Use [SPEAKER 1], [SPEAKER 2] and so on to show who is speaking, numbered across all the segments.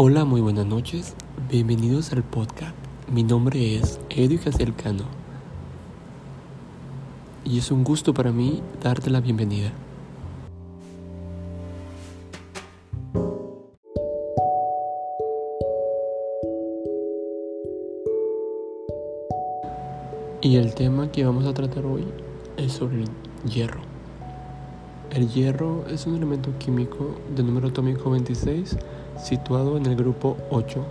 [SPEAKER 1] Hola, muy buenas noches. Bienvenidos al podcast. Mi nombre es Edu Cano y es un gusto para mí darte la bienvenida. Y el tema que vamos a tratar hoy es sobre el hierro. El hierro es un elemento químico de número atómico 26 situado en el grupo 8,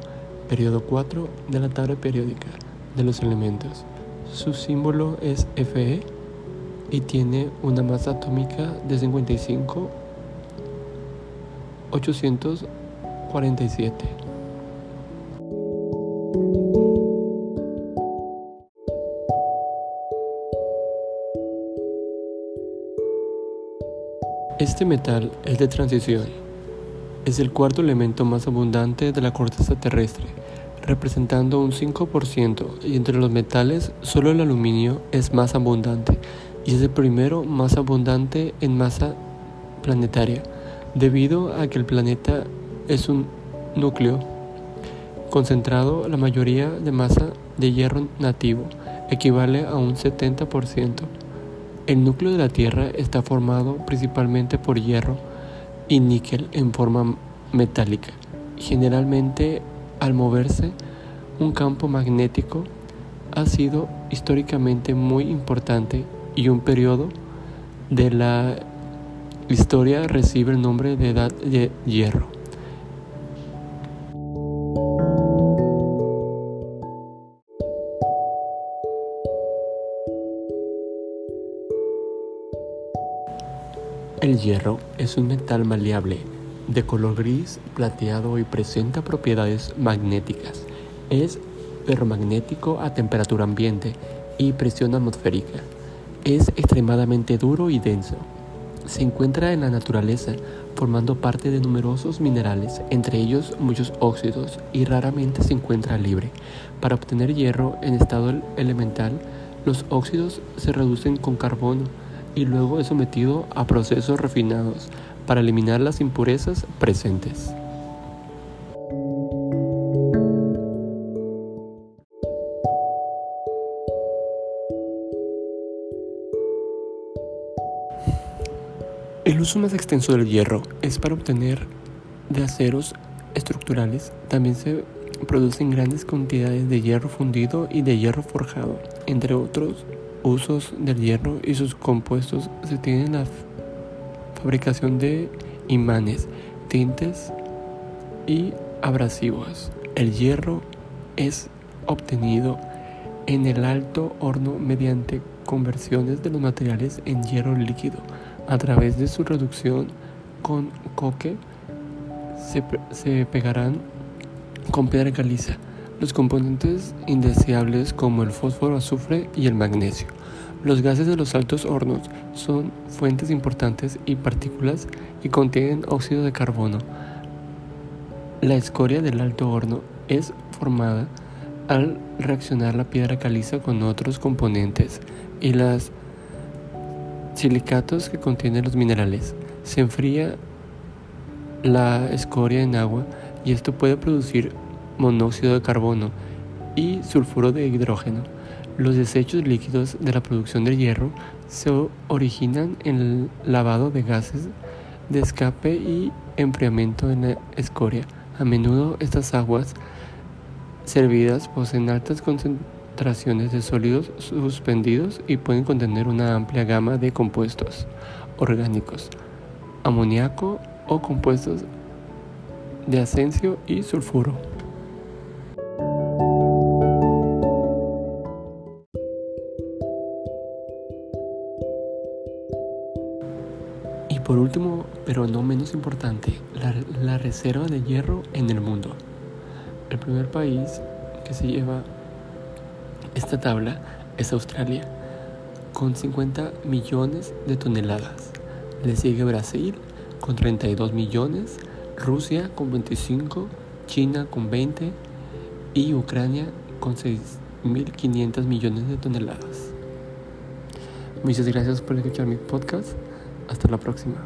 [SPEAKER 1] periodo 4 de la tabla periódica de los elementos. Su símbolo es Fe y tiene una masa atómica de 55 847. Este metal es de transición. Es el cuarto elemento más abundante de la corteza terrestre, representando un 5%, y entre los metales solo el aluminio es más abundante, y es el primero más abundante en masa planetaria, debido a que el planeta es un núcleo concentrado, la mayoría de masa de hierro nativo equivale a un 70%. El núcleo de la Tierra está formado principalmente por hierro y níquel en forma metálica. Generalmente, al moverse, un campo magnético ha sido históricamente muy importante y un periodo de la historia recibe el nombre de Edad de Hierro. El hierro es un metal maleable de color gris plateado y presenta propiedades magnéticas. Es ferromagnético a temperatura ambiente y presión atmosférica. Es extremadamente duro y denso. Se encuentra en la naturaleza formando parte de numerosos minerales, entre ellos muchos óxidos, y raramente se encuentra libre. Para obtener hierro en estado elemental, los óxidos se reducen con carbono, y luego es sometido a procesos refinados para eliminar las impurezas presentes. El uso más extenso del hierro es para obtener de aceros estructurales. También se producen grandes cantidades de hierro fundido y de hierro forjado, entre otros usos del hierro y sus compuestos se tienen la fabricación de imanes, tintes y abrasivos. El hierro es obtenido en el alto horno mediante conversiones de los materiales en hierro líquido. A través de su reducción con coque se, se pegarán con piedra caliza los componentes indeseables como el fósforo, azufre y el magnesio. Los gases de los altos hornos son fuentes importantes y partículas y contienen óxido de carbono. La escoria del alto horno es formada al reaccionar la piedra caliza con otros componentes y los silicatos que contienen los minerales. Se enfría la escoria en agua y esto puede producir monóxido de carbono y sulfuro de hidrógeno. Los desechos líquidos de la producción de hierro se originan en el lavado de gases de escape y enfriamiento en la escoria. A menudo estas aguas servidas poseen altas concentraciones de sólidos suspendidos y pueden contener una amplia gama de compuestos orgánicos, amoníaco o compuestos de ascencio y sulfuro. Por último, pero no menos importante, la, reserva de hierro en el mundo. El primer país que se lleva esta tabla es Australia, con 50 millones de toneladas. Le sigue Brasil con 32 millones, Rusia con 25, China con 20 y Ucrania con 6.500 millones de toneladas. Muchas gracias por escuchar mi podcast. Hasta la próxima.